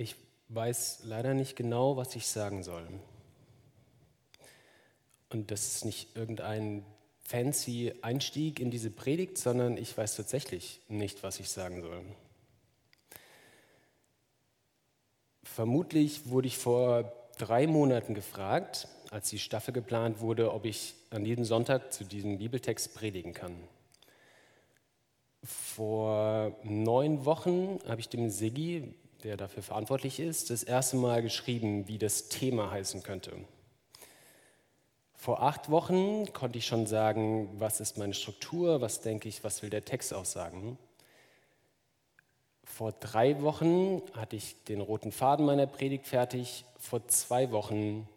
Ich weiß leider nicht genau, was ich sagen soll. Und das ist nicht irgendein fancy Einstieg in diese Predigt, sondern ich weiß tatsächlich nicht, was ich sagen soll. Vermutlich wurde ich vor drei Monaten gefragt, als die Staffel geplant wurde, ob ich an jedem Sonntag zu diesem Bibeltext predigen kann. Vor neun Wochen habe ich dem Siggi, der dafür verantwortlich ist, das erste Mal geschrieben, wie das Thema heißen könnte. Vor acht Wochen konnte ich schon sagen, was ist meine Struktur, was denke ich, was will der Text aussagen. Vor drei Wochen hatte ich den roten Faden meiner Predigt fertig. Vor zwei Wochen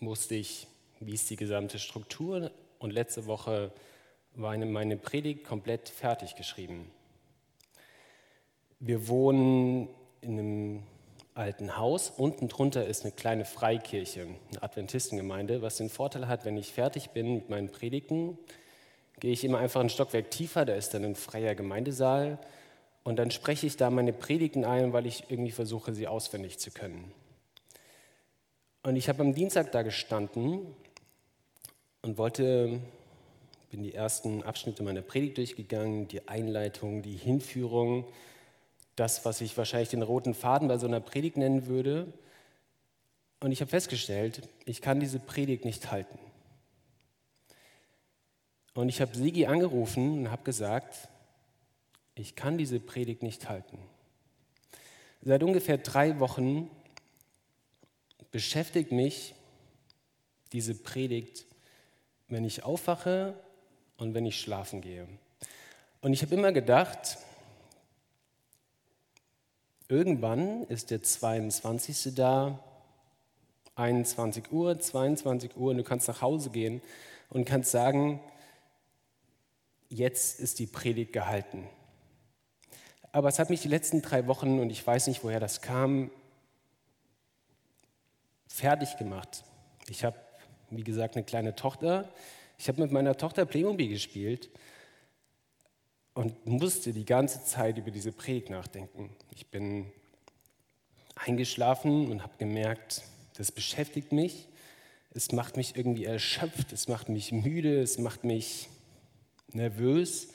wusste ich, wie ist die gesamte Struktur. Und letzte Woche war meine Predigt komplett fertig geschrieben. Wir wohnen in einem alten Haus. Unten drunter ist eine kleine Freikirche, eine Adventistengemeinde, was den Vorteil hat, wenn ich fertig bin mit meinen Predigten, gehe ich immer einfach ein Stockwerk tiefer, da ist dann ein freier Gemeindesaal und dann spreche ich da meine Predigten ein, weil ich irgendwie versuche, sie auswendig zu können. Und ich habe am Dienstag da gestanden und wollte, bin die ersten Abschnitte meiner Predigt durchgegangen, die Einleitung, die Hinführung, das, was ich wahrscheinlich den roten Faden bei so einer Predigt nennen würde. Und ich habe festgestellt, ich kann diese Predigt nicht halten. Und ich habe Sigi angerufen und habe gesagt, ich kann diese Predigt nicht halten. Seit ungefähr drei Wochen beschäftigt mich diese Predigt, wenn ich aufwache und wenn ich schlafen gehe. Und ich habe immer gedacht, Irgendwann ist der 22. da, 21 Uhr, 22 Uhr und du kannst nach Hause gehen und kannst sagen, jetzt ist die Predigt gehalten. Aber es hat mich die letzten drei Wochen, und ich weiß nicht, woher das kam, fertig gemacht. Ich habe, wie gesagt, eine kleine Tochter. Ich habe mit meiner Tochter Playmobil gespielt und musste die ganze Zeit über diese Predigt nachdenken. Ich bin eingeschlafen und habe gemerkt, das beschäftigt mich, es macht mich irgendwie erschöpft, es macht mich müde, es macht mich nervös.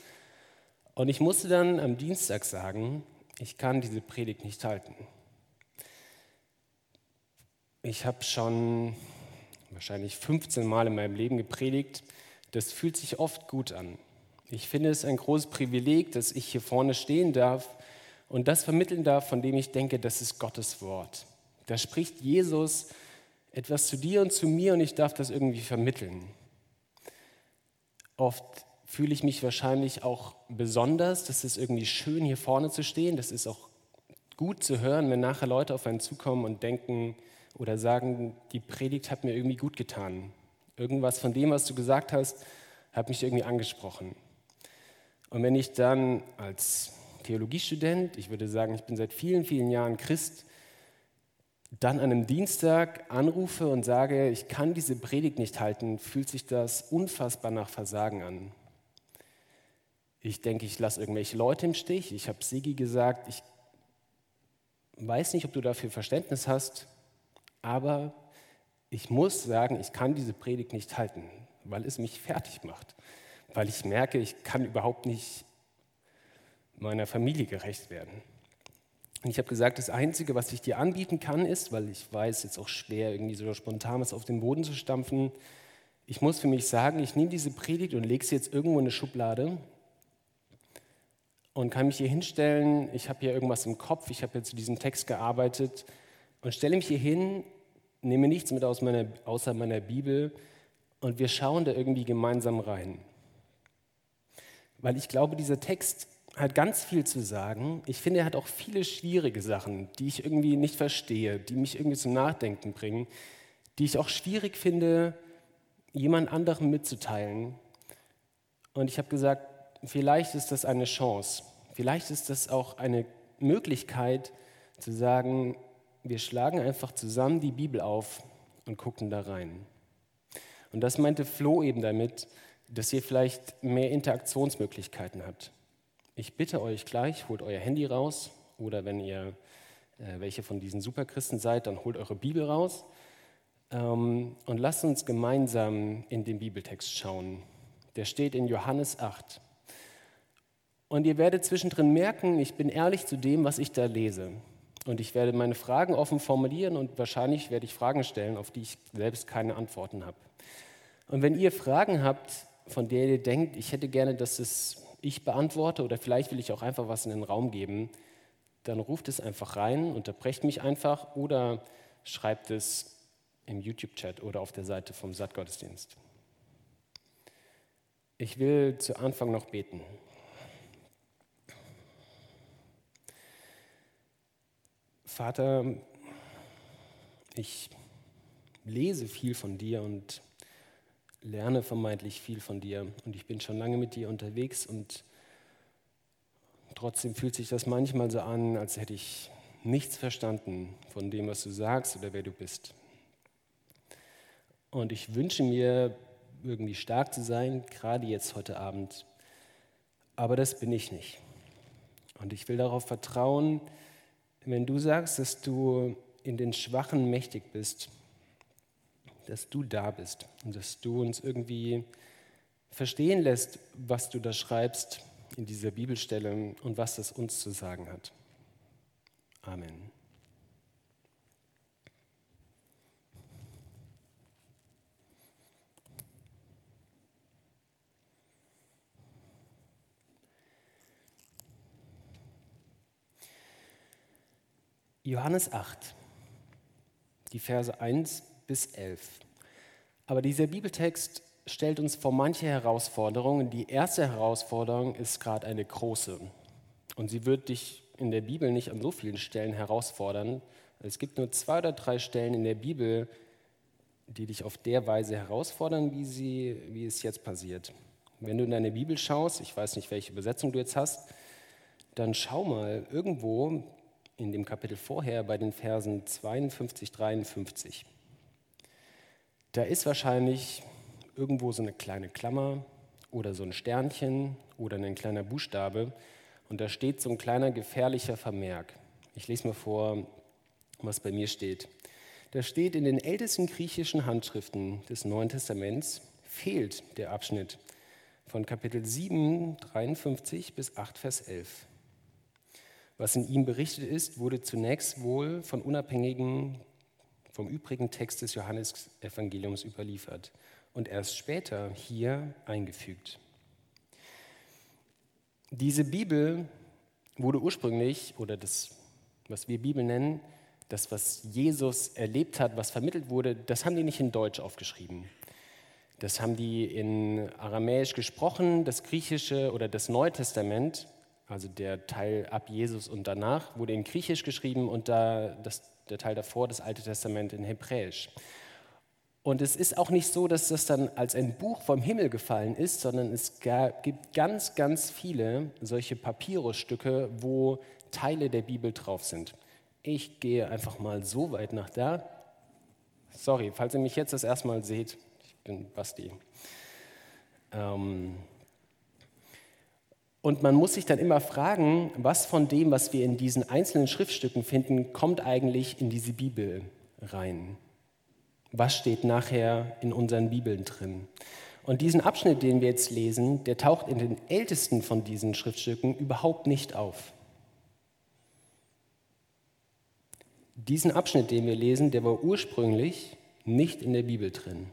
Und ich musste dann am Dienstag sagen, ich kann diese Predigt nicht halten. Ich habe schon wahrscheinlich 15 Mal in meinem Leben gepredigt. Das fühlt sich oft gut an. Ich finde es ein großes Privileg, dass ich hier vorne stehen darf und das vermitteln darf, von dem ich denke, das ist Gottes Wort. Da spricht Jesus etwas zu dir und zu mir und ich darf das irgendwie vermitteln. Oft fühle ich mich wahrscheinlich auch besonders, das ist irgendwie schön, hier vorne zu stehen. Das ist auch gut zu hören, wenn nachher Leute auf einen zukommen und denken oder sagen, die Predigt hat mir irgendwie gut getan. Irgendwas von dem, was du gesagt hast, hat mich irgendwie angesprochen. Und wenn ich dann als Theologiestudent, ich würde sagen, ich bin seit vielen, vielen Jahren Christ, dann an einem Dienstag anrufe und sage, ich kann diese Predigt nicht halten, fühlt sich das unfassbar nach Versagen an. Ich denke, ich lasse irgendwelche Leute im Stich. Ich habe Sigi gesagt, ich weiß nicht, ob du dafür Verständnis hast, aber ich muss sagen, ich kann diese Predigt nicht halten, weil es mich fertig macht weil ich merke, ich kann überhaupt nicht meiner Familie gerecht werden. Und ich habe gesagt, das Einzige, was ich dir anbieten kann, ist, weil ich weiß, ist auch schwer, irgendwie so spontan was auf den Boden zu stampfen, ich muss für mich sagen, ich nehme diese Predigt und lege sie jetzt irgendwo in eine Schublade und kann mich hier hinstellen, ich habe hier irgendwas im Kopf, ich habe hier zu diesem Text gearbeitet und stelle mich hier hin, nehme nichts mit aus meiner, außer meiner Bibel und wir schauen da irgendwie gemeinsam rein weil ich glaube, dieser Text hat ganz viel zu sagen. Ich finde, er hat auch viele schwierige Sachen, die ich irgendwie nicht verstehe, die mich irgendwie zum Nachdenken bringen, die ich auch schwierig finde, jemand anderem mitzuteilen. Und ich habe gesagt, vielleicht ist das eine Chance, vielleicht ist das auch eine Möglichkeit zu sagen, wir schlagen einfach zusammen die Bibel auf und gucken da rein. Und das meinte Flo eben damit, dass ihr vielleicht mehr Interaktionsmöglichkeiten habt. Ich bitte euch gleich, holt euer Handy raus oder wenn ihr äh, welche von diesen Superchristen seid, dann holt eure Bibel raus ähm, und lasst uns gemeinsam in den Bibeltext schauen. Der steht in Johannes 8. Und ihr werdet zwischendrin merken, ich bin ehrlich zu dem, was ich da lese. Und ich werde meine Fragen offen formulieren und wahrscheinlich werde ich Fragen stellen, auf die ich selbst keine Antworten habe. Und wenn ihr Fragen habt, von der ihr denkt, ich hätte gerne, dass es ich beantworte oder vielleicht will ich auch einfach was in den Raum geben, dann ruft es einfach rein, unterbrecht mich einfach oder schreibt es im YouTube-Chat oder auf der Seite vom Sattgottesdienst. Ich will zu Anfang noch beten. Vater, ich lese viel von dir und lerne vermeintlich viel von dir und ich bin schon lange mit dir unterwegs und trotzdem fühlt sich das manchmal so an, als hätte ich nichts verstanden von dem, was du sagst oder wer du bist. Und ich wünsche mir, irgendwie stark zu sein, gerade jetzt heute Abend, aber das bin ich nicht. Und ich will darauf vertrauen, wenn du sagst, dass du in den Schwachen mächtig bist, dass du da bist und dass du uns irgendwie verstehen lässt, was du da schreibst in dieser Bibelstelle und was das uns zu sagen hat. Amen. Johannes 8, die Verse 1 bis 11. Aber dieser Bibeltext stellt uns vor manche Herausforderungen. Die erste Herausforderung ist gerade eine große. Und sie wird dich in der Bibel nicht an so vielen Stellen herausfordern. Es gibt nur zwei oder drei Stellen in der Bibel, die dich auf der Weise herausfordern, wie, sie, wie es jetzt passiert. Wenn du in deine Bibel schaust, ich weiß nicht, welche Übersetzung du jetzt hast, dann schau mal irgendwo in dem Kapitel vorher bei den Versen 52, 53. Da ist wahrscheinlich irgendwo so eine kleine Klammer oder so ein Sternchen oder ein kleiner Buchstabe und da steht so ein kleiner gefährlicher Vermerk. Ich lese mal vor, was bei mir steht. Da steht in den ältesten griechischen Handschriften des Neuen Testaments fehlt der Abschnitt von Kapitel 7, 53 bis 8, Vers 11. Was in ihm berichtet ist, wurde zunächst wohl von unabhängigen, vom übrigen Text des Johannesevangeliums überliefert und erst später hier eingefügt. Diese Bibel wurde ursprünglich, oder das, was wir Bibel nennen, das, was Jesus erlebt hat, was vermittelt wurde, das haben die nicht in Deutsch aufgeschrieben. Das haben die in Aramäisch gesprochen, das Griechische oder das Neue Testament also der Teil ab Jesus und danach wurde in Griechisch geschrieben und da das, der Teil davor, das Alte Testament in Hebräisch. Und es ist auch nicht so, dass das dann als ein Buch vom Himmel gefallen ist, sondern es gibt ganz, ganz viele solche Papyrusstücke, wo Teile der Bibel drauf sind. Ich gehe einfach mal so weit nach da. Sorry, falls ihr mich jetzt das erste Mal seht, ich bin Basti. Ähm, und man muss sich dann immer fragen, was von dem, was wir in diesen einzelnen Schriftstücken finden, kommt eigentlich in diese Bibel rein? Was steht nachher in unseren Bibeln drin? Und diesen Abschnitt, den wir jetzt lesen, der taucht in den ältesten von diesen Schriftstücken überhaupt nicht auf. Diesen Abschnitt, den wir lesen, der war ursprünglich nicht in der Bibel drin.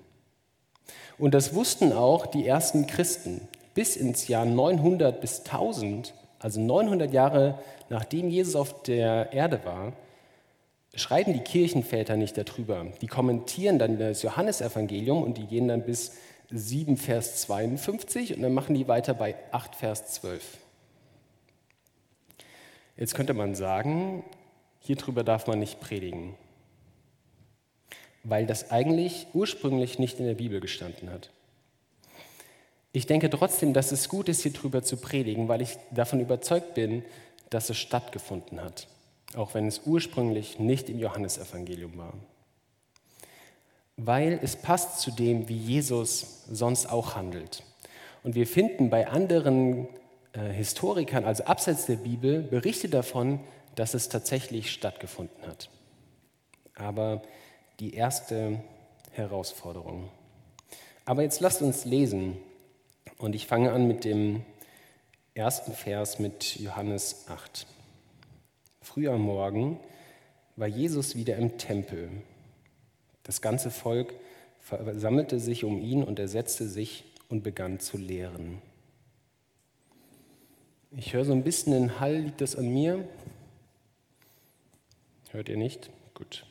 Und das wussten auch die ersten Christen bis ins Jahr 900 bis 1000, also 900 Jahre nachdem Jesus auf der Erde war, schreiben die Kirchenväter nicht darüber. Die kommentieren dann das Johannesevangelium und die gehen dann bis 7 Vers 52 und dann machen die weiter bei 8 Vers 12. Jetzt könnte man sagen, hier drüber darf man nicht predigen, weil das eigentlich ursprünglich nicht in der Bibel gestanden hat. Ich denke trotzdem, dass es gut ist, hier drüber zu predigen, weil ich davon überzeugt bin, dass es stattgefunden hat, auch wenn es ursprünglich nicht im Johannesevangelium war. Weil es passt zu dem, wie Jesus sonst auch handelt. Und wir finden bei anderen äh, Historikern, also abseits der Bibel, Berichte davon, dass es tatsächlich stattgefunden hat. Aber die erste Herausforderung. Aber jetzt lasst uns lesen. Und ich fange an mit dem ersten Vers mit Johannes 8. Früh am Morgen war Jesus wieder im Tempel. Das ganze Volk versammelte sich um ihn und er setzte sich und begann zu lehren. Ich höre so ein bisschen den Hall, liegt das an mir? Hört ihr nicht? Gut.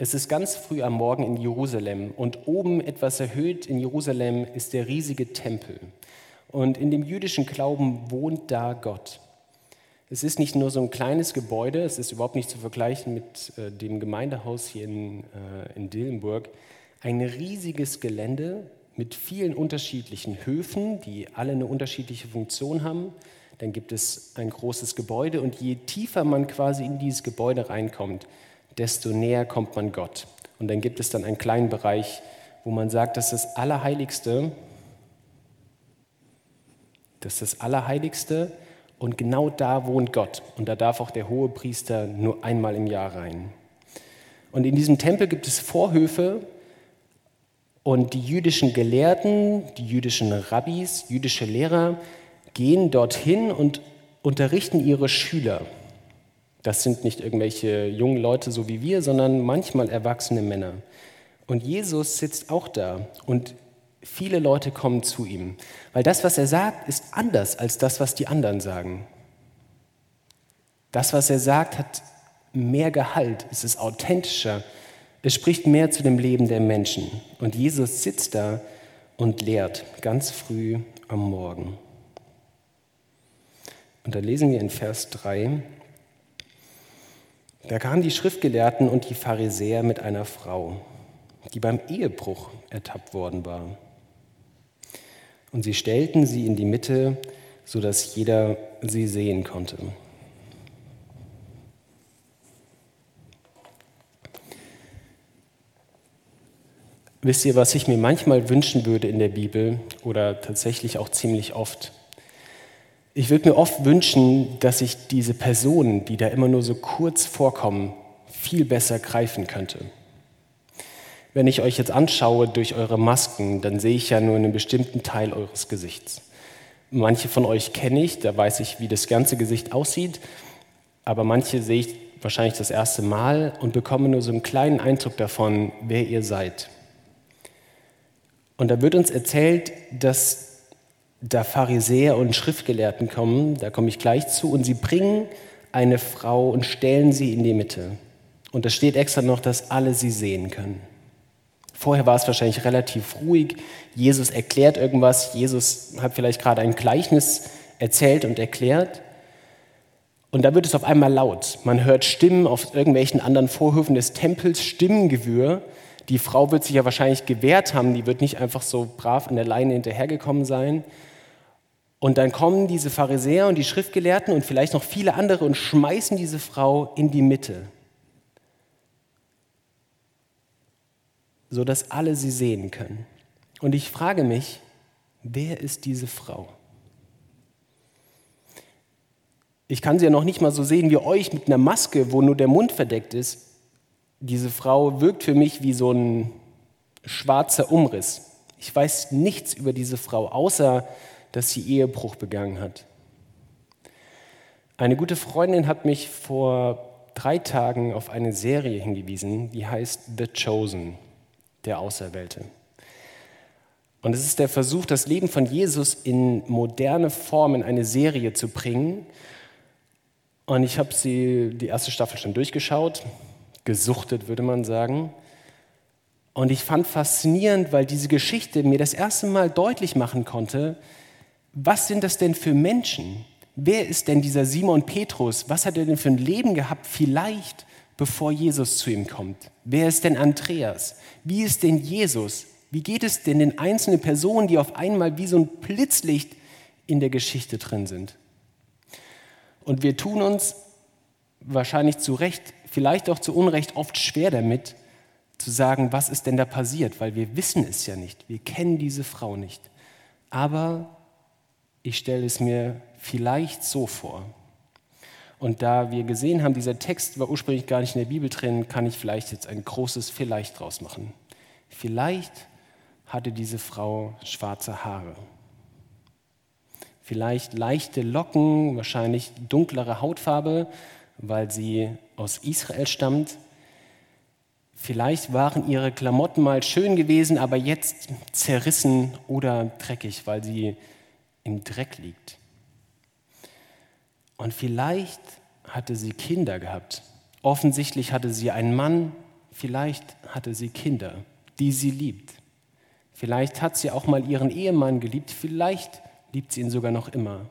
Es ist ganz früh am Morgen in Jerusalem und oben etwas erhöht in Jerusalem ist der riesige Tempel. Und in dem jüdischen Glauben wohnt da Gott. Es ist nicht nur so ein kleines Gebäude, es ist überhaupt nicht zu vergleichen mit äh, dem Gemeindehaus hier in, äh, in Dillenburg. Ein riesiges Gelände mit vielen unterschiedlichen Höfen, die alle eine unterschiedliche Funktion haben. Dann gibt es ein großes Gebäude und je tiefer man quasi in dieses Gebäude reinkommt, desto näher kommt man Gott. Und dann gibt es dann einen kleinen Bereich, wo man sagt, dass das Allerheiligste, das ist das Allerheiligste und genau da wohnt Gott. Und da darf auch der hohe Priester nur einmal im Jahr rein. Und in diesem Tempel gibt es Vorhöfe und die jüdischen Gelehrten, die jüdischen Rabbis, jüdische Lehrer gehen dorthin und unterrichten ihre Schüler. Das sind nicht irgendwelche jungen Leute so wie wir, sondern manchmal erwachsene Männer. Und Jesus sitzt auch da und viele Leute kommen zu ihm, weil das, was er sagt, ist anders als das, was die anderen sagen. Das, was er sagt, hat mehr Gehalt, es ist authentischer, es spricht mehr zu dem Leben der Menschen. Und Jesus sitzt da und lehrt ganz früh am Morgen. Und da lesen wir in Vers 3, da kamen die Schriftgelehrten und die Pharisäer mit einer Frau, die beim Ehebruch ertappt worden war. Und sie stellten sie in die Mitte, sodass jeder sie sehen konnte. Wisst ihr, was ich mir manchmal wünschen würde in der Bibel oder tatsächlich auch ziemlich oft? Ich würde mir oft wünschen, dass ich diese Personen, die da immer nur so kurz vorkommen, viel besser greifen könnte. Wenn ich euch jetzt anschaue durch eure Masken, dann sehe ich ja nur einen bestimmten Teil eures Gesichts. Manche von euch kenne ich, da weiß ich, wie das ganze Gesicht aussieht, aber manche sehe ich wahrscheinlich das erste Mal und bekomme nur so einen kleinen Eindruck davon, wer ihr seid. Und da wird uns erzählt, dass da Pharisäer und Schriftgelehrten kommen, da komme ich gleich zu, und sie bringen eine Frau und stellen sie in die Mitte. Und da steht extra noch, dass alle sie sehen können. Vorher war es wahrscheinlich relativ ruhig. Jesus erklärt irgendwas. Jesus hat vielleicht gerade ein Gleichnis erzählt und erklärt. Und da wird es auf einmal laut. Man hört Stimmen auf irgendwelchen anderen Vorhöfen des Tempels, Stimmengewürr. Die Frau wird sich ja wahrscheinlich gewehrt haben, die wird nicht einfach so brav an der Leine hinterhergekommen sein. Und dann kommen diese Pharisäer und die Schriftgelehrten und vielleicht noch viele andere und schmeißen diese Frau in die Mitte, sodass alle sie sehen können. Und ich frage mich, wer ist diese Frau? Ich kann sie ja noch nicht mal so sehen wie euch mit einer Maske, wo nur der Mund verdeckt ist diese Frau wirkt für mich wie so ein schwarzer Umriss. Ich weiß nichts über diese Frau, außer dass sie Ehebruch begangen hat. Eine gute Freundin hat mich vor drei Tagen auf eine Serie hingewiesen, die heißt The Chosen, der Auserwählte. Und es ist der Versuch, das Leben von Jesus in moderne Form in eine Serie zu bringen. Und ich habe sie die erste Staffel schon durchgeschaut gesuchtet, würde man sagen. Und ich fand faszinierend, weil diese Geschichte mir das erste Mal deutlich machen konnte, was sind das denn für Menschen? Wer ist denn dieser Simon Petrus? Was hat er denn für ein Leben gehabt, vielleicht bevor Jesus zu ihm kommt? Wer ist denn Andreas? Wie ist denn Jesus? Wie geht es denn den einzelnen Personen, die auf einmal wie so ein Blitzlicht in der Geschichte drin sind? Und wir tun uns wahrscheinlich zu Recht vielleicht auch zu Unrecht oft schwer damit, zu sagen, was ist denn da passiert, weil wir wissen es ja nicht, wir kennen diese Frau nicht. Aber ich stelle es mir vielleicht so vor. Und da wir gesehen haben, dieser Text war ursprünglich gar nicht in der Bibel drin, kann ich vielleicht jetzt ein großes Vielleicht draus machen. Vielleicht hatte diese Frau schwarze Haare. Vielleicht leichte Locken, wahrscheinlich dunklere Hautfarbe, weil sie aus Israel stammt. Vielleicht waren ihre Klamotten mal schön gewesen, aber jetzt zerrissen oder dreckig, weil sie im Dreck liegt. Und vielleicht hatte sie Kinder gehabt. Offensichtlich hatte sie einen Mann, vielleicht hatte sie Kinder, die sie liebt. Vielleicht hat sie auch mal ihren Ehemann geliebt, vielleicht liebt sie ihn sogar noch immer.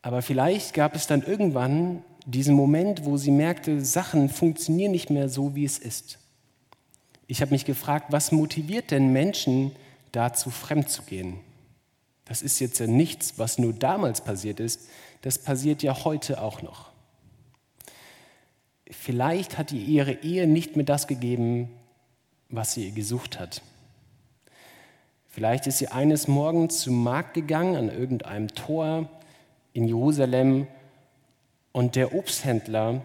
Aber vielleicht gab es dann irgendwann diesen Moment, wo sie merkte, Sachen funktionieren nicht mehr so, wie es ist. Ich habe mich gefragt, was motiviert denn Menschen dazu, fremd zu gehen? Das ist jetzt ja nichts, was nur damals passiert ist, das passiert ja heute auch noch. Vielleicht hat ihr ihre Ehe nicht mehr das gegeben, was sie gesucht hat. Vielleicht ist sie eines Morgens zum Markt gegangen an irgendeinem Tor in Jerusalem und der Obsthändler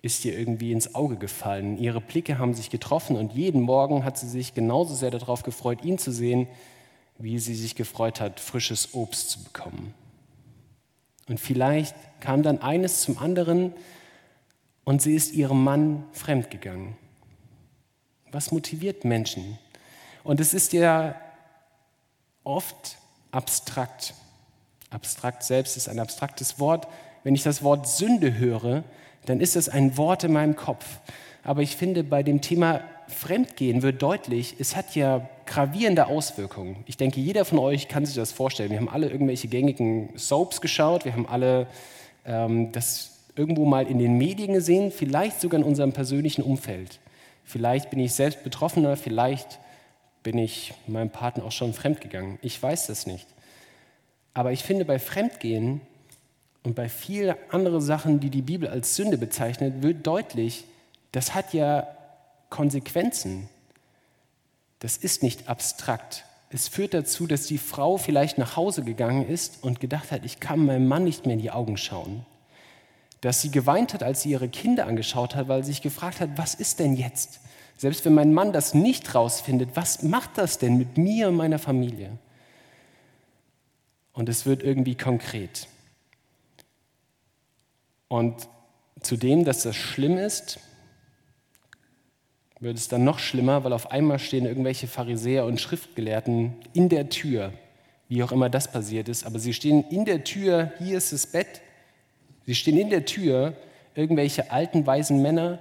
ist ihr irgendwie ins Auge gefallen. Ihre Blicke haben sich getroffen und jeden Morgen hat sie sich genauso sehr darauf gefreut, ihn zu sehen, wie sie sich gefreut hat, frisches Obst zu bekommen. Und vielleicht kam dann eines zum anderen und sie ist ihrem Mann fremdgegangen. Was motiviert Menschen? Und es ist ja oft abstrakt. Abstrakt selbst ist ein abstraktes Wort. Wenn ich das Wort Sünde höre, dann ist es ein Wort in meinem Kopf. Aber ich finde, bei dem Thema Fremdgehen wird deutlich, es hat ja gravierende Auswirkungen. Ich denke, jeder von euch kann sich das vorstellen. Wir haben alle irgendwelche gängigen Soaps geschaut, wir haben alle ähm, das irgendwo mal in den Medien gesehen, vielleicht sogar in unserem persönlichen Umfeld. Vielleicht bin ich selbst Betroffener, vielleicht bin ich meinem Partner auch schon fremdgegangen. Ich weiß das nicht. Aber ich finde, bei Fremdgehen und bei vielen anderen Sachen, die die Bibel als Sünde bezeichnet, wird deutlich, das hat ja Konsequenzen. Das ist nicht abstrakt. Es führt dazu, dass die Frau vielleicht nach Hause gegangen ist und gedacht hat, ich kann meinem Mann nicht mehr in die Augen schauen. Dass sie geweint hat, als sie ihre Kinder angeschaut hat, weil sie sich gefragt hat, was ist denn jetzt? Selbst wenn mein Mann das nicht rausfindet, was macht das denn mit mir und meiner Familie? Und es wird irgendwie konkret. Und zudem, dass das schlimm ist, wird es dann noch schlimmer, weil auf einmal stehen irgendwelche Pharisäer und Schriftgelehrten in der Tür, wie auch immer das passiert ist, aber sie stehen in der Tür, hier ist das Bett, sie stehen in der Tür, irgendwelche alten, weisen Männer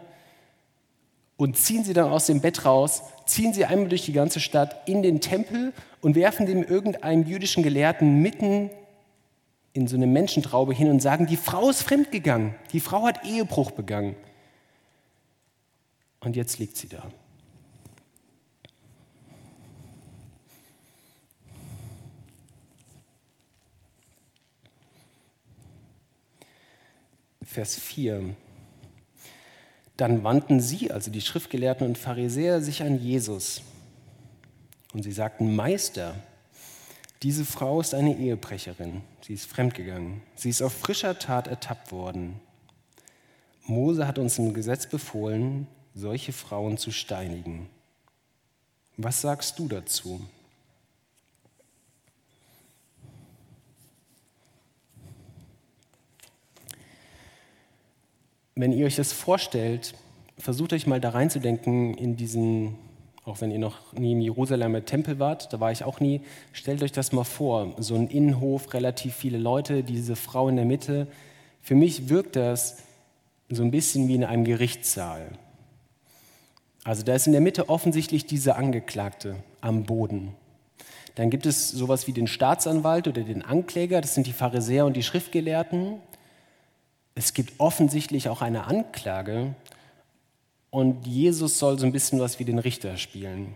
und ziehen sie dann aus dem Bett raus, ziehen sie einmal durch die ganze Stadt in den Tempel und werfen dem irgendeinem jüdischen Gelehrten mitten in so eine Menschentraube hin und sagen, die Frau ist fremdgegangen, die Frau hat Ehebruch begangen. Und jetzt liegt sie da. Vers 4. Dann wandten sie, also die Schriftgelehrten und Pharisäer, sich an Jesus. Und sie sagten, Meister, diese Frau ist eine Ehebrecherin. Sie ist fremdgegangen. Sie ist auf frischer Tat ertappt worden. Mose hat uns im Gesetz befohlen, solche Frauen zu steinigen. Was sagst du dazu? Wenn ihr euch das vorstellt, versucht euch mal da reinzudenken in diesen, auch wenn ihr noch nie im Jerusalemer Tempel wart, da war ich auch nie, stellt euch das mal vor, so ein Innenhof, relativ viele Leute, diese Frau in der Mitte. Für mich wirkt das so ein bisschen wie in einem Gerichtssaal. Also da ist in der Mitte offensichtlich diese Angeklagte am Boden. Dann gibt es sowas wie den Staatsanwalt oder den Ankläger, das sind die Pharisäer und die Schriftgelehrten. Es gibt offensichtlich auch eine Anklage und Jesus soll so ein bisschen was wie den Richter spielen.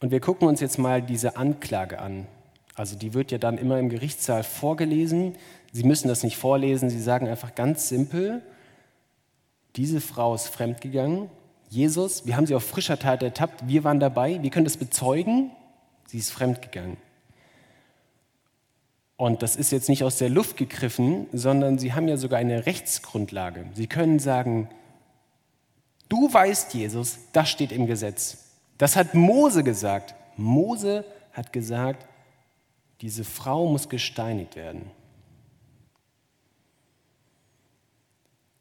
Und wir gucken uns jetzt mal diese Anklage an. Also die wird ja dann immer im Gerichtssaal vorgelesen. Sie müssen das nicht vorlesen, Sie sagen einfach ganz simpel, diese Frau ist fremdgegangen Jesus, wir haben sie auf frischer Tat ertappt, wir waren dabei, wir können das bezeugen, sie ist fremdgegangen. Und das ist jetzt nicht aus der Luft gegriffen, sondern sie haben ja sogar eine Rechtsgrundlage. Sie können sagen, du weißt, Jesus, das steht im Gesetz. Das hat Mose gesagt. Mose hat gesagt, diese Frau muss gesteinigt werden.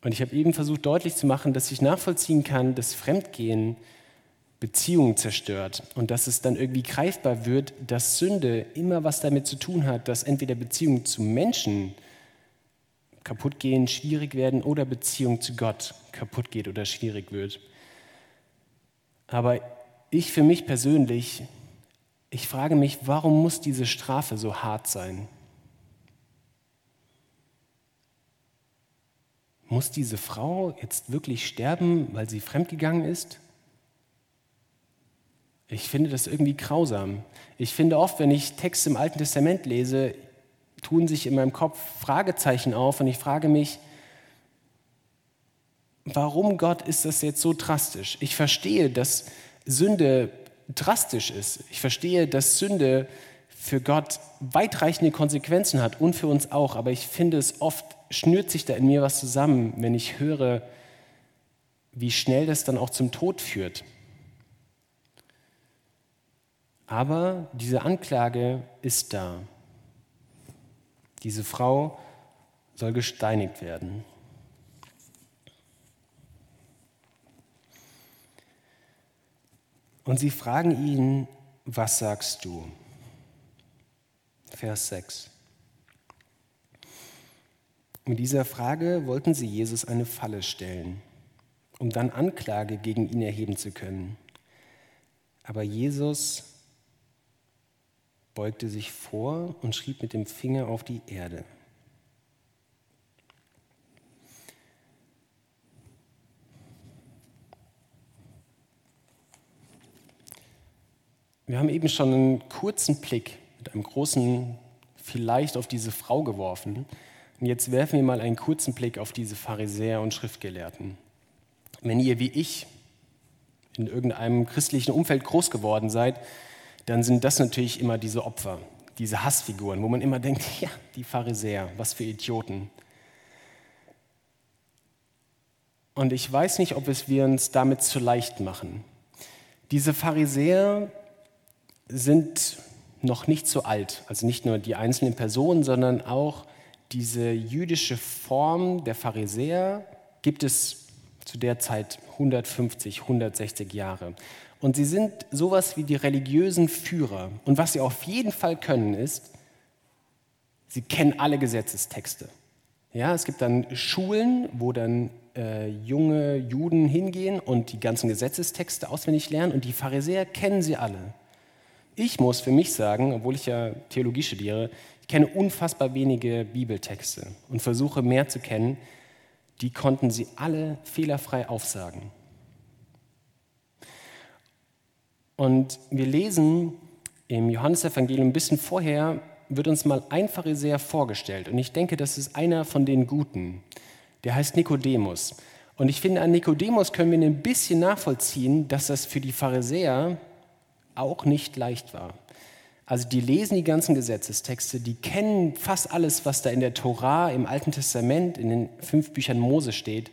Und ich habe eben versucht deutlich zu machen, dass ich nachvollziehen kann, dass Fremdgehen Beziehungen zerstört und dass es dann irgendwie greifbar wird, dass Sünde immer was damit zu tun hat, dass entweder Beziehungen zu Menschen kaputt gehen, schwierig werden oder Beziehung zu Gott kaputt geht oder schwierig wird. Aber ich für mich persönlich, ich frage mich, warum muss diese Strafe so hart sein? Muss diese Frau jetzt wirklich sterben, weil sie fremdgegangen ist? Ich finde das irgendwie grausam. Ich finde oft, wenn ich Texte im Alten Testament lese, tun sich in meinem Kopf Fragezeichen auf und ich frage mich, warum Gott ist das jetzt so drastisch? Ich verstehe, dass Sünde drastisch ist. Ich verstehe, dass Sünde für Gott weitreichende Konsequenzen hat und für uns auch. Aber ich finde es oft schnürt sich da in mir was zusammen, wenn ich höre, wie schnell das dann auch zum Tod führt. Aber diese Anklage ist da. Diese Frau soll gesteinigt werden. Und sie fragen ihn, was sagst du? Vers 6. Mit dieser Frage wollten sie Jesus eine Falle stellen, um dann Anklage gegen ihn erheben zu können. Aber Jesus beugte sich vor und schrieb mit dem Finger auf die Erde. Wir haben eben schon einen kurzen Blick mit einem großen vielleicht auf diese Frau geworfen. Und jetzt werfen wir mal einen kurzen Blick auf diese Pharisäer und Schriftgelehrten. Wenn ihr wie ich in irgendeinem christlichen Umfeld groß geworden seid, dann sind das natürlich immer diese Opfer, diese Hassfiguren, wo man immer denkt, ja, die Pharisäer, was für Idioten. Und ich weiß nicht, ob es wir uns damit zu leicht machen. Diese Pharisäer sind noch nicht so alt, also nicht nur die einzelnen Personen, sondern auch diese jüdische Form der Pharisäer gibt es zu der Zeit 150, 160 Jahre. Und sie sind sowas wie die religiösen Führer. Und was sie auf jeden Fall können, ist, sie kennen alle Gesetzestexte. Ja, es gibt dann Schulen, wo dann äh, junge Juden hingehen und die ganzen Gesetzestexte auswendig lernen. Und die Pharisäer kennen sie alle. Ich muss für mich sagen, obwohl ich ja Theologie studiere, ich kenne unfassbar wenige Bibeltexte und versuche mehr zu kennen. Die konnten sie alle fehlerfrei aufsagen. Und wir lesen im Johannesevangelium ein bisschen vorher, wird uns mal ein Pharisäer vorgestellt. Und ich denke, das ist einer von den Guten. Der heißt Nikodemus. Und ich finde, an Nikodemus können wir ein bisschen nachvollziehen, dass das für die Pharisäer auch nicht leicht war. Also die lesen die ganzen Gesetzestexte, die kennen fast alles, was da in der Tora, im Alten Testament, in den fünf Büchern Mose steht.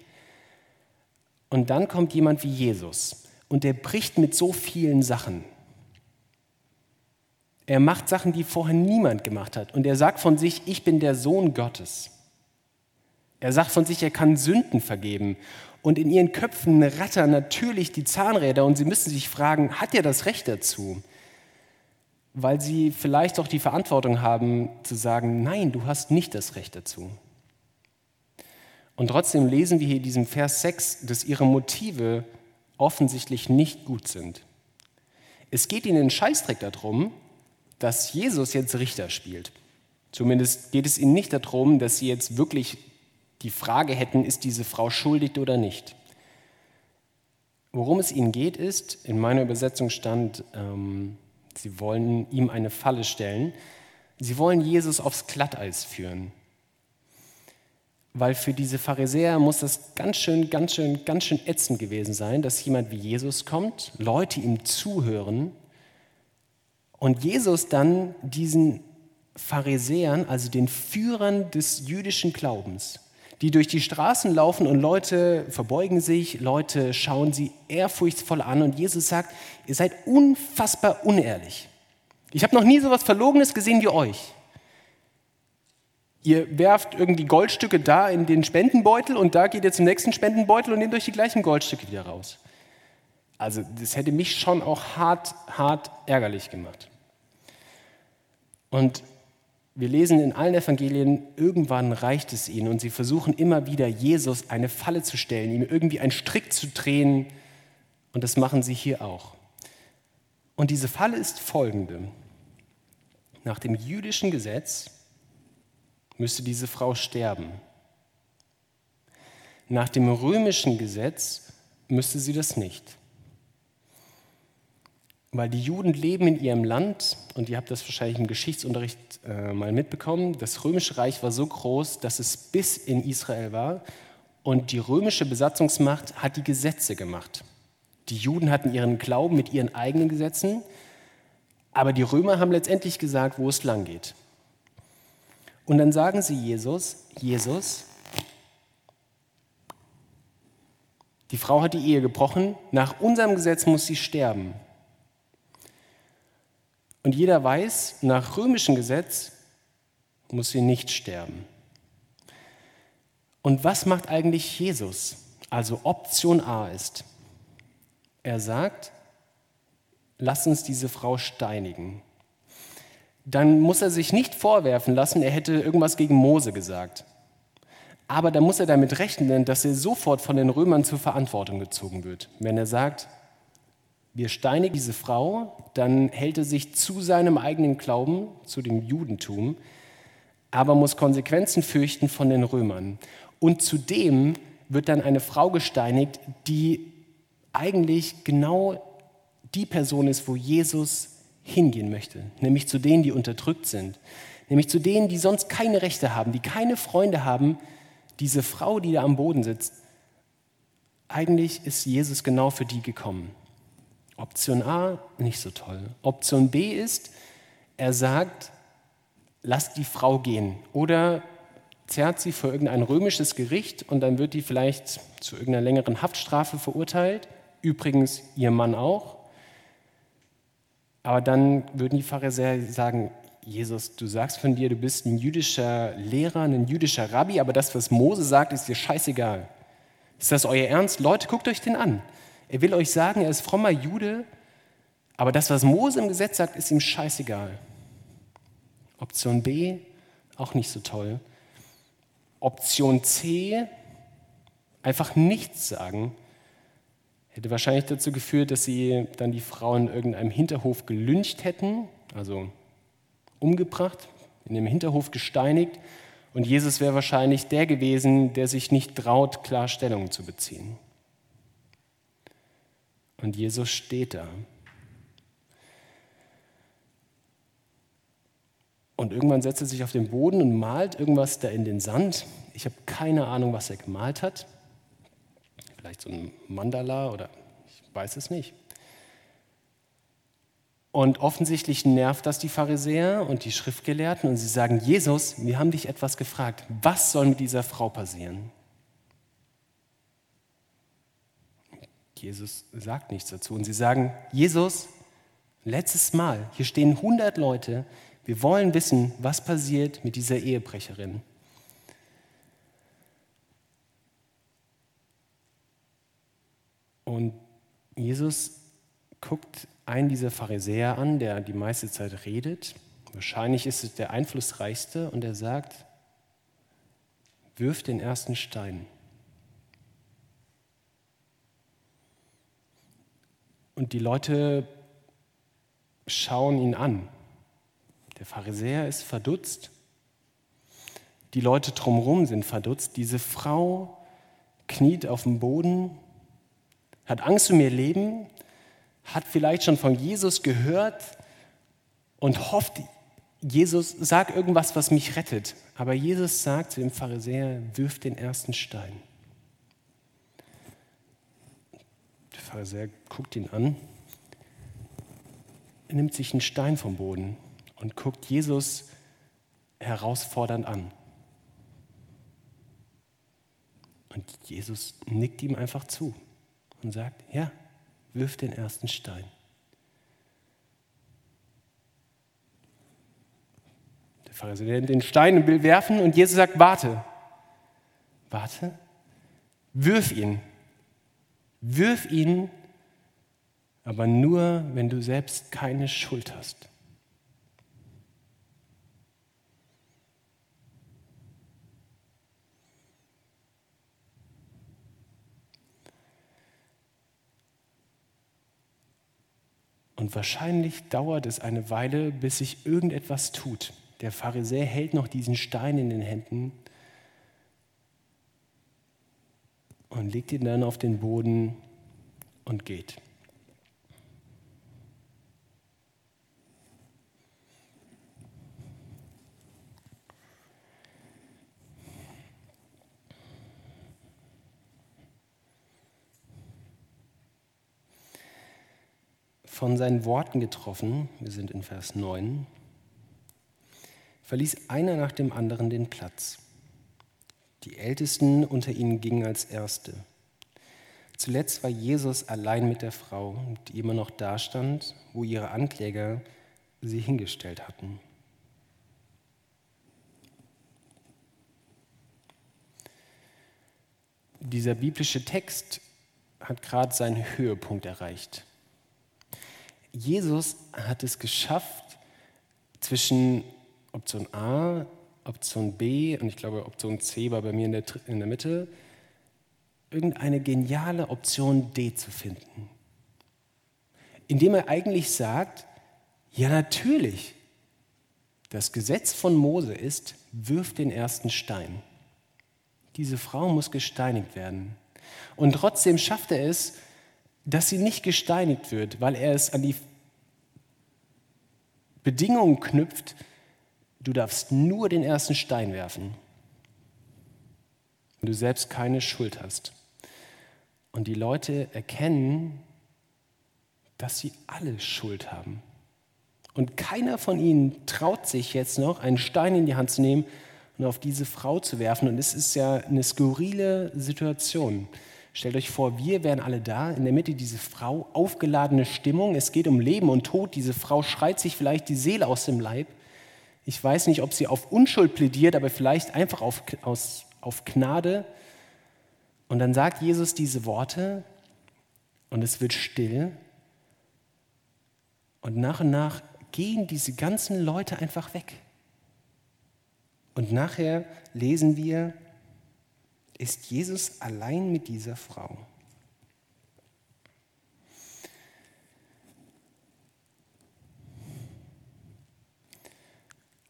Und dann kommt jemand wie Jesus und der bricht mit so vielen Sachen. Er macht Sachen, die vorher niemand gemacht hat. Und er sagt von sich, ich bin der Sohn Gottes. Er sagt von sich, er kann Sünden vergeben. Und in ihren Köpfen rattern natürlich die Zahnräder und sie müssen sich fragen, hat er das Recht dazu? Weil sie vielleicht auch die Verantwortung haben zu sagen, nein, du hast nicht das Recht dazu. Und trotzdem lesen wir hier in diesem Vers 6, dass ihre Motive offensichtlich nicht gut sind. Es geht ihnen Scheißdreck darum, dass Jesus jetzt Richter spielt. Zumindest geht es ihnen nicht darum, dass sie jetzt wirklich die Frage hätten, ist diese Frau schuldig oder nicht. Worum es ihnen geht, ist, in meiner Übersetzung stand, ähm, Sie wollen ihm eine Falle stellen. Sie wollen Jesus aufs Glatteis führen. Weil für diese Pharisäer muss das ganz schön, ganz schön, ganz schön ätzend gewesen sein, dass jemand wie Jesus kommt, Leute ihm zuhören und Jesus dann diesen Pharisäern, also den Führern des jüdischen Glaubens, die durch die Straßen laufen und Leute verbeugen sich, Leute schauen sie ehrfurchtsvoll an und Jesus sagt, ihr seid unfassbar unehrlich. Ich habe noch nie so etwas Verlogenes gesehen wie euch. Ihr werft irgendwie Goldstücke da in den Spendenbeutel und da geht ihr zum nächsten Spendenbeutel und nehmt euch die gleichen Goldstücke wieder raus. Also das hätte mich schon auch hart, hart ärgerlich gemacht. Und wir lesen in allen Evangelien, irgendwann reicht es ihnen und sie versuchen immer wieder, Jesus eine Falle zu stellen, ihm irgendwie einen Strick zu drehen. Und das machen sie hier auch. Und diese Falle ist folgende. Nach dem jüdischen Gesetz müsste diese Frau sterben. Nach dem römischen Gesetz müsste sie das nicht. Weil die Juden leben in ihrem Land, und ihr habt das wahrscheinlich im Geschichtsunterricht äh, mal mitbekommen, das römische Reich war so groß, dass es bis in Israel war, und die römische Besatzungsmacht hat die Gesetze gemacht. Die Juden hatten ihren Glauben mit ihren eigenen Gesetzen, aber die Römer haben letztendlich gesagt, wo es lang geht. Und dann sagen sie Jesus, Jesus, die Frau hat die Ehe gebrochen, nach unserem Gesetz muss sie sterben. Und jeder weiß, nach römischem Gesetz muss sie nicht sterben. Und was macht eigentlich Jesus? Also Option A ist, er sagt, lass uns diese Frau steinigen. Dann muss er sich nicht vorwerfen lassen, er hätte irgendwas gegen Mose gesagt. Aber dann muss er damit rechnen, dass er sofort von den Römern zur Verantwortung gezogen wird. Wenn er sagt, wir steinigen diese Frau, dann hält er sich zu seinem eigenen Glauben, zu dem Judentum, aber muss Konsequenzen fürchten von den Römern. Und zudem wird dann eine Frau gesteinigt, die eigentlich genau die Person ist, wo Jesus hingehen möchte, nämlich zu denen, die unterdrückt sind, nämlich zu denen, die sonst keine Rechte haben, die keine Freunde haben. Diese Frau, die da am Boden sitzt, eigentlich ist Jesus genau für die gekommen. Option A, nicht so toll. Option B ist, er sagt, lasst die Frau gehen oder zerrt sie vor irgendein römisches Gericht und dann wird die vielleicht zu irgendeiner längeren Haftstrafe verurteilt. Übrigens ihr Mann auch. Aber dann würden die Pharisäer sagen, Jesus, du sagst von dir, du bist ein jüdischer Lehrer, ein jüdischer Rabbi, aber das, was Mose sagt, ist dir scheißegal. Ist das euer Ernst? Leute, guckt euch den an. Er will euch sagen, er ist frommer Jude, aber das, was Mose im Gesetz sagt, ist ihm scheißegal. Option B, auch nicht so toll. Option C, einfach nichts sagen, hätte wahrscheinlich dazu geführt, dass sie dann die Frauen in irgendeinem Hinterhof gelyncht hätten, also umgebracht, in dem Hinterhof gesteinigt. Und Jesus wäre wahrscheinlich der gewesen, der sich nicht traut, klar Stellung zu beziehen. Und Jesus steht da. Und irgendwann setzt er sich auf den Boden und malt irgendwas da in den Sand. Ich habe keine Ahnung, was er gemalt hat. Vielleicht so ein Mandala oder ich weiß es nicht. Und offensichtlich nervt das die Pharisäer und die Schriftgelehrten und sie sagen, Jesus, wir haben dich etwas gefragt. Was soll mit dieser Frau passieren? Jesus sagt nichts dazu. Und sie sagen, Jesus, letztes Mal, hier stehen 100 Leute, wir wollen wissen, was passiert mit dieser Ehebrecherin. Und Jesus guckt einen dieser Pharisäer an, der die meiste Zeit redet. Wahrscheinlich ist es der einflussreichste und er sagt, wirf den ersten Stein. Und die Leute schauen ihn an. Der Pharisäer ist verdutzt. Die Leute drumherum sind verdutzt. Diese Frau kniet auf dem Boden, hat Angst um ihr Leben, hat vielleicht schon von Jesus gehört und hofft, Jesus sagt irgendwas, was mich rettet. Aber Jesus sagt zu dem Pharisäer, wirf den ersten Stein. Pharisäer guckt ihn an, nimmt sich einen Stein vom Boden und guckt Jesus herausfordernd an. Und Jesus nickt ihm einfach zu und sagt, ja, wirf den ersten Stein. Der Pharisäer nimmt den Stein und will werfen und Jesus sagt, warte, warte, wirf ihn. Wirf ihn, aber nur, wenn du selbst keine Schuld hast. Und wahrscheinlich dauert es eine Weile, bis sich irgendetwas tut. Der Pharisäer hält noch diesen Stein in den Händen und legt ihn dann auf den Boden und geht. Von seinen Worten getroffen, wir sind in Vers 9, verließ einer nach dem anderen den Platz. Die Ältesten unter ihnen gingen als Erste. Zuletzt war Jesus allein mit der Frau, die immer noch dastand, wo ihre Ankläger sie hingestellt hatten. Dieser biblische Text hat gerade seinen Höhepunkt erreicht. Jesus hat es geschafft, zwischen Option A Option B und ich glaube Option C war bei mir in der, in der Mitte, irgendeine geniale Option D zu finden. Indem er eigentlich sagt, ja natürlich, das Gesetz von Mose ist, wirf den ersten Stein. Diese Frau muss gesteinigt werden. Und trotzdem schafft er es, dass sie nicht gesteinigt wird, weil er es an die Bedingungen knüpft, Du darfst nur den ersten Stein werfen, wenn du selbst keine Schuld hast. Und die Leute erkennen, dass sie alle Schuld haben. Und keiner von ihnen traut sich jetzt noch, einen Stein in die Hand zu nehmen und auf diese Frau zu werfen. Und es ist ja eine skurrile Situation. Stellt euch vor, wir wären alle da, in der Mitte diese Frau, aufgeladene Stimmung, es geht um Leben und Tod, diese Frau schreit sich vielleicht die Seele aus dem Leib. Ich weiß nicht, ob sie auf Unschuld plädiert, aber vielleicht einfach auf, aus, auf Gnade. Und dann sagt Jesus diese Worte und es wird still. Und nach und nach gehen diese ganzen Leute einfach weg. Und nachher lesen wir, ist Jesus allein mit dieser Frau.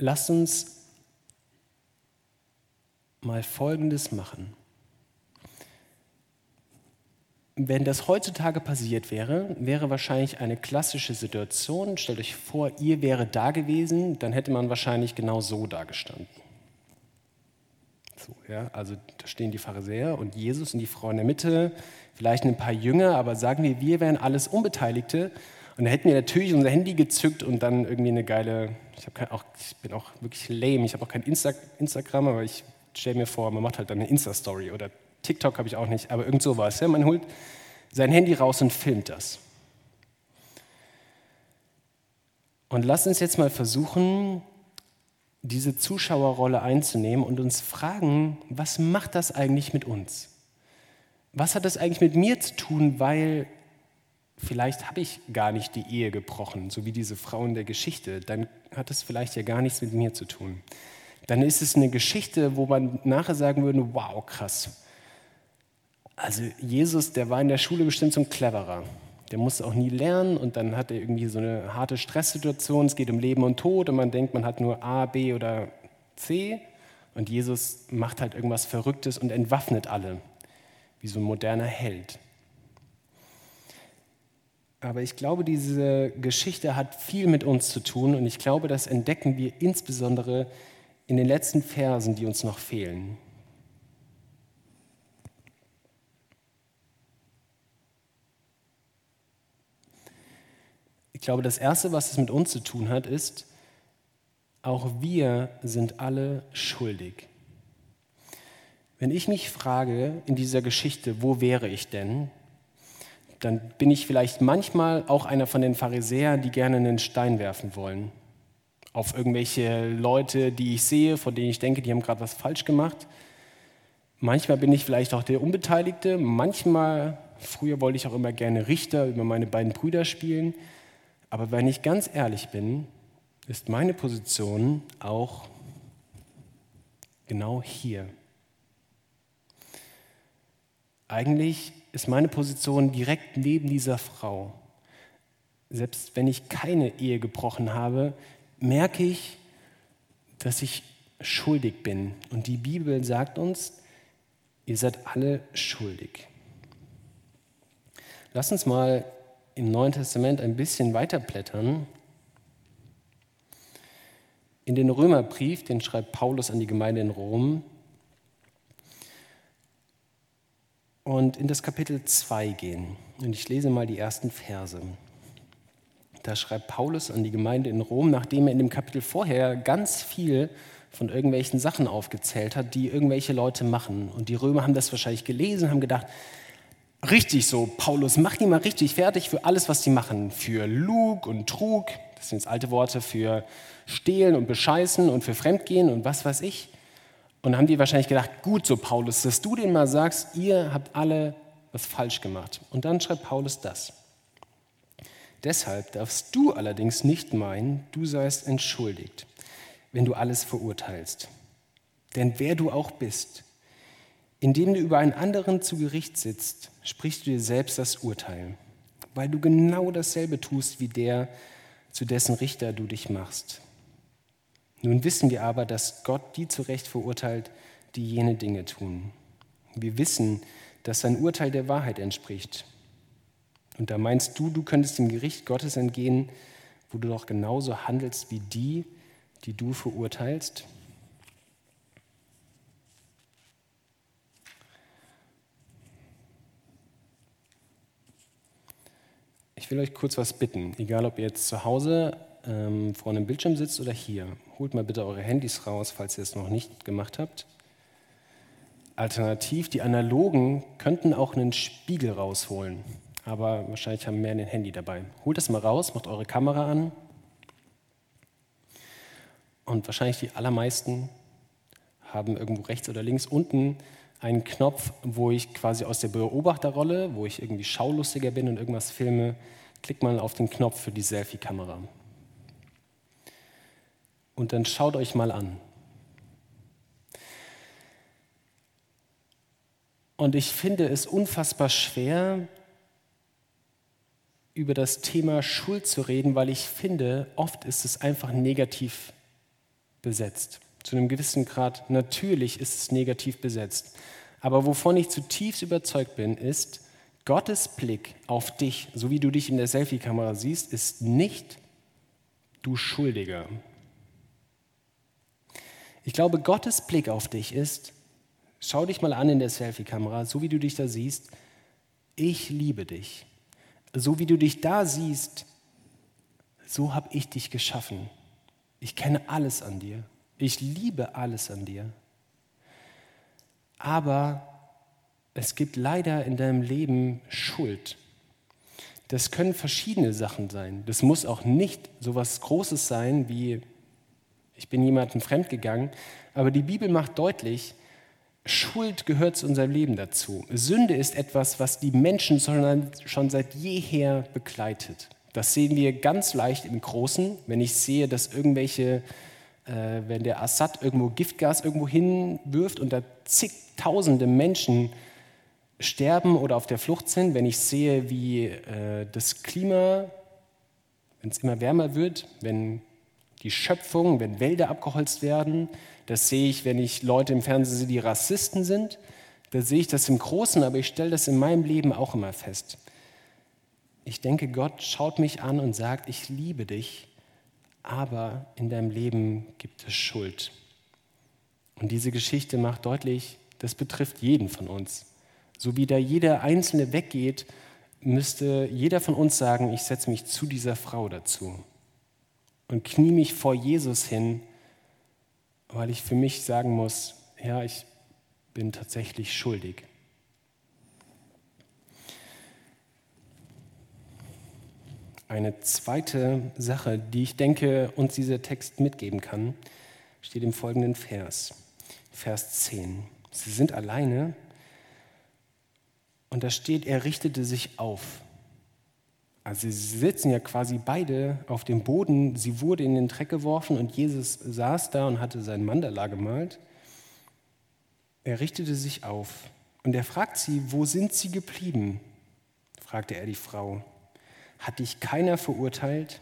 Lasst uns mal Folgendes machen. Wenn das heutzutage passiert wäre, wäre wahrscheinlich eine klassische Situation. Stellt euch vor, ihr wäre da gewesen, dann hätte man wahrscheinlich genau so dagestanden. So, ja, also da stehen die Pharisäer und Jesus und die Frau in der Mitte, vielleicht ein paar Jünger, aber sagen wir, wir wären alles Unbeteiligte und da hätten wir natürlich unser Handy gezückt und dann irgendwie eine geile, ich, auch, ich bin auch wirklich lame, ich habe auch kein Insta Instagram, aber ich stelle mir vor, man macht halt dann eine Insta-Story oder TikTok habe ich auch nicht, aber irgend sowas. Ja? Man holt sein Handy raus und filmt das. Und lass uns jetzt mal versuchen, diese Zuschauerrolle einzunehmen und uns fragen, was macht das eigentlich mit uns? Was hat das eigentlich mit mir zu tun, weil vielleicht habe ich gar nicht die Ehe gebrochen, so wie diese Frau in der Geschichte, dann hat es vielleicht ja gar nichts mit mir zu tun. Dann ist es eine Geschichte, wo man nachher sagen würde, wow, krass. Also Jesus, der war in der Schule bestimmt so ein Cleverer. Der musste auch nie lernen und dann hat er irgendwie so eine harte Stresssituation, es geht um Leben und Tod und man denkt, man hat nur A, B oder C und Jesus macht halt irgendwas Verrücktes und entwaffnet alle, wie so ein moderner Held. Aber ich glaube, diese Geschichte hat viel mit uns zu tun und ich glaube, das entdecken wir insbesondere in den letzten Versen, die uns noch fehlen. Ich glaube, das Erste, was es mit uns zu tun hat, ist, auch wir sind alle schuldig. Wenn ich mich frage in dieser Geschichte, wo wäre ich denn, dann bin ich vielleicht manchmal auch einer von den Pharisäern, die gerne einen Stein werfen wollen. Auf irgendwelche Leute, die ich sehe, von denen ich denke, die haben gerade was falsch gemacht. Manchmal bin ich vielleicht auch der Unbeteiligte. Manchmal, früher wollte ich auch immer gerne Richter über meine beiden Brüder spielen. Aber wenn ich ganz ehrlich bin, ist meine Position auch genau hier. Eigentlich ist meine Position direkt neben dieser Frau. Selbst wenn ich keine Ehe gebrochen habe, merke ich, dass ich schuldig bin. Und die Bibel sagt uns, ihr seid alle schuldig. Lass uns mal im Neuen Testament ein bisschen weiterblättern. In den Römerbrief, den schreibt Paulus an die Gemeinde in Rom, und in das Kapitel 2 gehen. Und ich lese mal die ersten Verse. Da schreibt Paulus an die Gemeinde in Rom, nachdem er in dem Kapitel vorher ganz viel von irgendwelchen Sachen aufgezählt hat, die irgendwelche Leute machen. Und die Römer haben das wahrscheinlich gelesen, haben gedacht, richtig so, Paulus, mach die mal richtig fertig für alles, was die machen. Für Lug und Trug, das sind jetzt alte Worte für Stehlen und Bescheißen und für Fremdgehen und was weiß ich. Und haben die wahrscheinlich gedacht, gut so Paulus, dass du denen mal sagst, ihr habt alle was falsch gemacht. Und dann schreibt Paulus das. Deshalb darfst du allerdings nicht meinen, du seist entschuldigt, wenn du alles verurteilst. Denn wer du auch bist, indem du über einen anderen zu Gericht sitzt, sprichst du dir selbst das Urteil, weil du genau dasselbe tust wie der, zu dessen Richter du dich machst. Nun wissen wir aber, dass Gott die zu Recht verurteilt, die jene Dinge tun. Wir wissen, dass sein Urteil der Wahrheit entspricht. Und da meinst du, du könntest dem Gericht Gottes entgehen, wo du doch genauso handelst wie die, die du verurteilst? Ich will euch kurz was bitten, egal ob ihr jetzt zu Hause ähm, vor einem Bildschirm sitzt oder hier. Holt mal bitte eure Handys raus, falls ihr es noch nicht gemacht habt. Alternativ, die Analogen könnten auch einen Spiegel rausholen, aber wahrscheinlich haben mehr ein Handy dabei. Holt das mal raus, macht eure Kamera an. Und wahrscheinlich die allermeisten haben irgendwo rechts oder links unten einen Knopf, wo ich quasi aus der Beobachterrolle, wo ich irgendwie schaulustiger bin und irgendwas filme, klick mal auf den Knopf für die Selfie-Kamera. Und dann schaut euch mal an. Und ich finde es unfassbar schwer, über das Thema Schuld zu reden, weil ich finde, oft ist es einfach negativ besetzt. Zu einem gewissen Grad, natürlich ist es negativ besetzt. Aber wovon ich zutiefst überzeugt bin, ist, Gottes Blick auf dich, so wie du dich in der Selfie-Kamera siehst, ist nicht du Schuldiger. Ich glaube, Gottes Blick auf dich ist, schau dich mal an in der Selfie-Kamera, so wie du dich da siehst, ich liebe dich. So wie du dich da siehst, so habe ich dich geschaffen. Ich kenne alles an dir. Ich liebe alles an dir. Aber es gibt leider in deinem Leben Schuld. Das können verschiedene Sachen sein. Das muss auch nicht so was Großes sein wie ich bin jemandem fremdgegangen. Aber die Bibel macht deutlich, Schuld gehört zu unserem Leben dazu. Sünde ist etwas, was die Menschen schon seit jeher begleitet. Das sehen wir ganz leicht im Großen, wenn ich sehe, dass irgendwelche, äh, wenn der Assad irgendwo Giftgas irgendwo hinwirft und da zigtausende Menschen sterben oder auf der Flucht sind, wenn ich sehe, wie äh, das Klima, wenn es immer wärmer wird, wenn die Schöpfung, wenn Wälder abgeholzt werden. Das sehe ich, wenn ich Leute im Fernsehen sehe, die Rassisten sind. Da sehe ich das im Großen, aber ich stelle das in meinem Leben auch immer fest. Ich denke, Gott schaut mich an und sagt, ich liebe dich, aber in deinem Leben gibt es Schuld. Und diese Geschichte macht deutlich, das betrifft jeden von uns. So wie da jeder Einzelne weggeht, müsste jeder von uns sagen, ich setze mich zu dieser Frau dazu und knie mich vor Jesus hin weil ich für mich sagen muss, ja, ich bin tatsächlich schuldig. Eine zweite Sache, die ich denke, uns dieser Text mitgeben kann, steht im folgenden Vers, Vers 10. Sie sind alleine und da steht, er richtete sich auf. Also sie sitzen ja quasi beide auf dem Boden. Sie wurde in den Dreck geworfen und Jesus saß da und hatte sein Mandala gemalt. Er richtete sich auf und er fragt sie, wo sind sie geblieben? fragte er die Frau. Hat dich keiner verurteilt?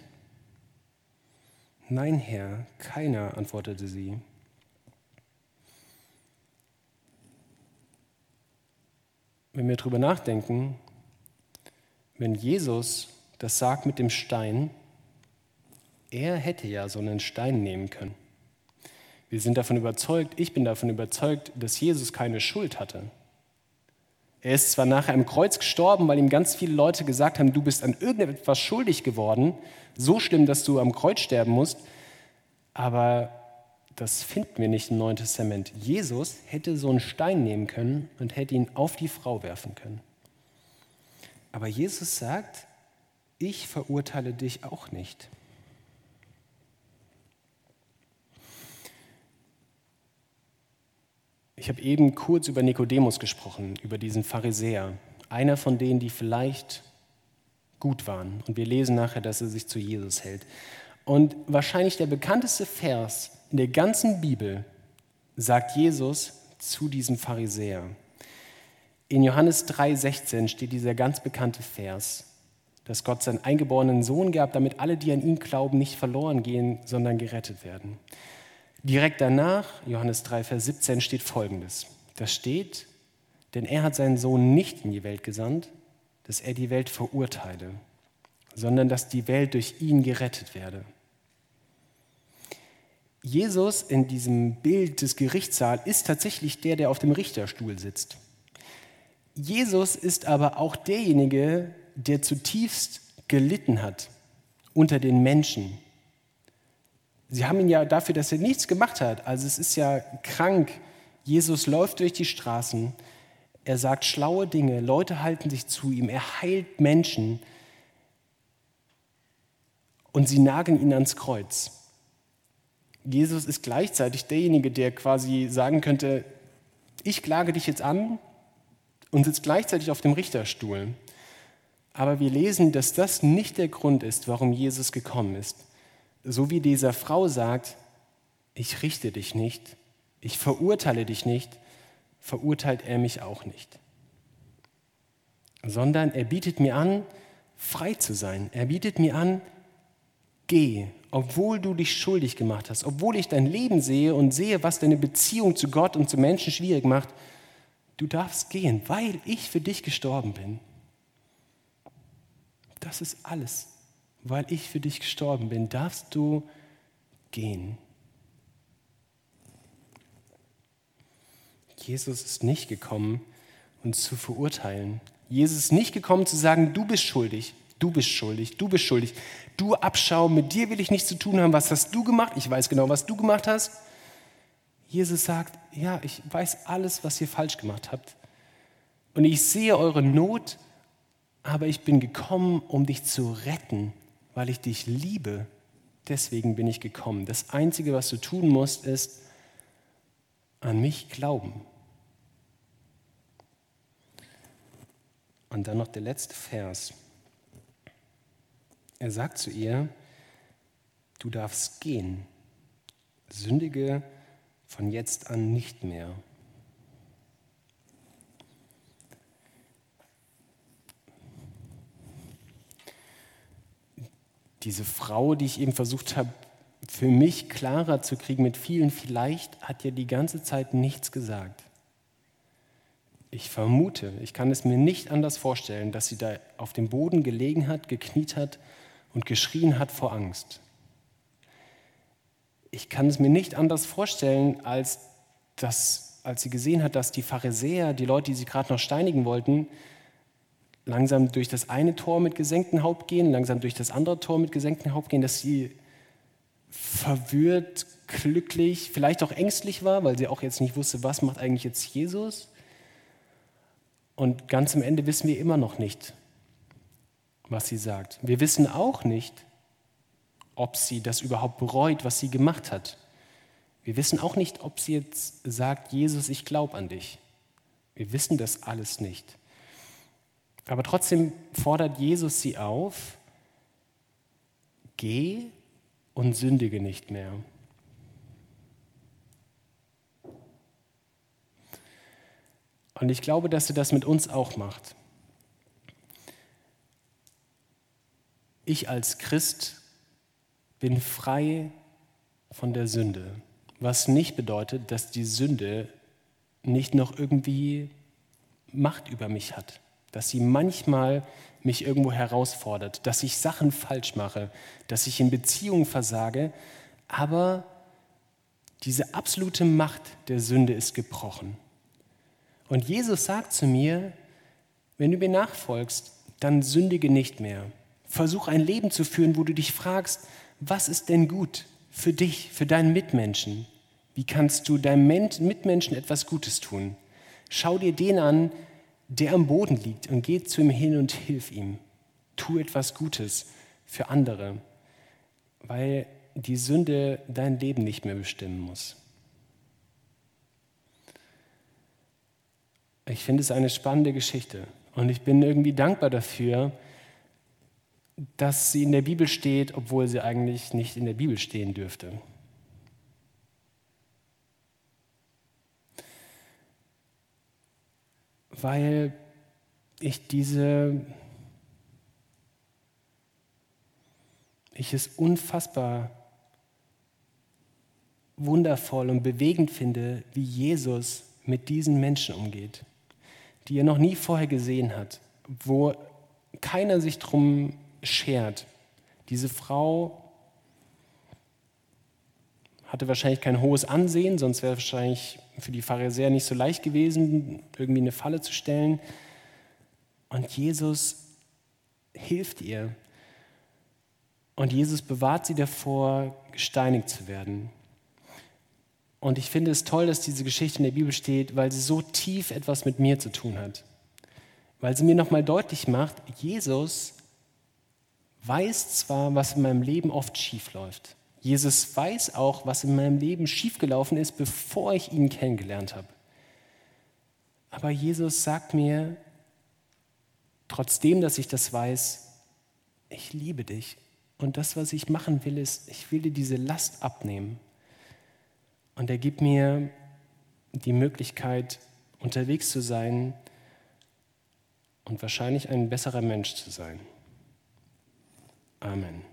Nein, Herr, keiner, antwortete sie. Wenn wir darüber nachdenken, wenn Jesus das sagt mit dem Stein, er hätte ja so einen Stein nehmen können. Wir sind davon überzeugt, ich bin davon überzeugt, dass Jesus keine Schuld hatte. Er ist zwar nachher im Kreuz gestorben, weil ihm ganz viele Leute gesagt haben, du bist an irgendetwas schuldig geworden, so schlimm, dass du am Kreuz sterben musst, aber das finden wir nicht im Neuen Testament. Jesus hätte so einen Stein nehmen können und hätte ihn auf die Frau werfen können. Aber Jesus sagt, ich verurteile dich auch nicht. Ich habe eben kurz über Nikodemus gesprochen, über diesen Pharisäer, einer von denen, die vielleicht gut waren. Und wir lesen nachher, dass er sich zu Jesus hält. Und wahrscheinlich der bekannteste Vers in der ganzen Bibel sagt Jesus zu diesem Pharisäer. In Johannes 3,16 steht dieser ganz bekannte Vers, dass Gott seinen eingeborenen Sohn gab, damit alle, die an ihn glauben, nicht verloren gehen, sondern gerettet werden. Direkt danach, Johannes 3, Vers 17, steht folgendes. Da steht, denn er hat seinen Sohn nicht in die Welt gesandt, dass er die Welt verurteile, sondern dass die Welt durch ihn gerettet werde. Jesus in diesem Bild des Gerichtssaals ist tatsächlich der, der auf dem Richterstuhl sitzt. Jesus ist aber auch derjenige, der zutiefst gelitten hat unter den Menschen, Sie haben ihn ja dafür, dass er nichts gemacht hat. Also es ist ja krank. Jesus läuft durch die Straßen. Er sagt schlaue Dinge. Leute halten sich zu ihm. Er heilt Menschen. Und sie nageln ihn ans Kreuz. Jesus ist gleichzeitig derjenige, der quasi sagen könnte, ich klage dich jetzt an und sitzt gleichzeitig auf dem Richterstuhl. Aber wir lesen, dass das nicht der Grund ist, warum Jesus gekommen ist so wie dieser Frau sagt, ich richte dich nicht, ich verurteile dich nicht, verurteilt er mich auch nicht. Sondern er bietet mir an, frei zu sein. Er bietet mir an, geh, obwohl du dich schuldig gemacht hast, obwohl ich dein Leben sehe und sehe, was deine Beziehung zu Gott und zu Menschen schwierig macht. Du darfst gehen, weil ich für dich gestorben bin. Das ist alles weil ich für dich gestorben bin, darfst du gehen. Jesus ist nicht gekommen, uns zu verurteilen. Jesus ist nicht gekommen zu sagen, du bist schuldig, du bist schuldig, du bist schuldig. Du Abschau, mit dir will ich nichts zu tun haben. Was hast du gemacht? Ich weiß genau, was du gemacht hast. Jesus sagt, ja, ich weiß alles, was ihr falsch gemacht habt. Und ich sehe eure Not, aber ich bin gekommen, um dich zu retten weil ich dich liebe. Deswegen bin ich gekommen. Das Einzige, was du tun musst, ist an mich glauben. Und dann noch der letzte Vers. Er sagt zu ihr, du darfst gehen, sündige von jetzt an nicht mehr. diese Frau, die ich eben versucht habe, für mich klarer zu kriegen mit vielen vielleicht, hat ja die ganze Zeit nichts gesagt. Ich vermute, ich kann es mir nicht anders vorstellen, dass sie da auf dem Boden gelegen hat, gekniet hat und geschrien hat vor Angst. Ich kann es mir nicht anders vorstellen, als, dass, als sie gesehen hat, dass die Pharisäer, die Leute, die sie gerade noch steinigen wollten, langsam durch das eine Tor mit gesenktem Haupt gehen, langsam durch das andere Tor mit gesenktem Haupt gehen, dass sie verwirrt, glücklich, vielleicht auch ängstlich war, weil sie auch jetzt nicht wusste, was macht eigentlich jetzt Jesus. Und ganz am Ende wissen wir immer noch nicht, was sie sagt. Wir wissen auch nicht, ob sie das überhaupt bereut, was sie gemacht hat. Wir wissen auch nicht, ob sie jetzt sagt, Jesus, ich glaube an dich. Wir wissen das alles nicht. Aber trotzdem fordert Jesus sie auf, geh und sündige nicht mehr. Und ich glaube, dass er das mit uns auch macht. Ich als Christ bin frei von der Sünde, was nicht bedeutet, dass die Sünde nicht noch irgendwie Macht über mich hat, dass sie manchmal mich irgendwo herausfordert, dass ich Sachen falsch mache, dass ich in Beziehungen versage, aber diese absolute Macht der Sünde ist gebrochen. Und Jesus sagt zu mir, wenn du mir nachfolgst, dann sündige nicht mehr. Versuch ein Leben zu führen, wo du dich fragst, was ist denn gut für dich, für deinen Mitmenschen? Wie kannst du deinem Mitmenschen etwas Gutes tun? Schau dir den an, der am Boden liegt und geh zu ihm hin und hilf ihm. Tu etwas Gutes für andere, weil die Sünde dein Leben nicht mehr bestimmen muss. Ich finde es eine spannende Geschichte und ich bin irgendwie dankbar dafür, dass sie in der Bibel steht, obwohl sie eigentlich nicht in der Bibel stehen dürfte. Weil ich diese, ich es unfassbar wundervoll und bewegend finde, wie Jesus mit diesen Menschen umgeht die er noch nie vorher gesehen hat, wo keiner sich drum schert. Diese Frau hatte wahrscheinlich kein hohes Ansehen, sonst wäre wahrscheinlich für die Pharisäer nicht so leicht gewesen, irgendwie eine Falle zu stellen. Und Jesus hilft ihr. Und Jesus bewahrt sie davor, gesteinigt zu werden. Und ich finde es toll, dass diese Geschichte in der Bibel steht, weil sie so tief etwas mit mir zu tun hat. Weil sie mir nochmal deutlich macht, Jesus weiß zwar, was in meinem Leben oft schief läuft. Jesus weiß auch, was in meinem Leben schiefgelaufen ist, bevor ich ihn kennengelernt habe. Aber Jesus sagt mir, trotzdem, dass ich das weiß, ich liebe dich. Und das, was ich machen will, ist, ich will dir diese Last abnehmen. Und er gibt mir die Möglichkeit, unterwegs zu sein und wahrscheinlich ein besserer Mensch zu sein. Amen.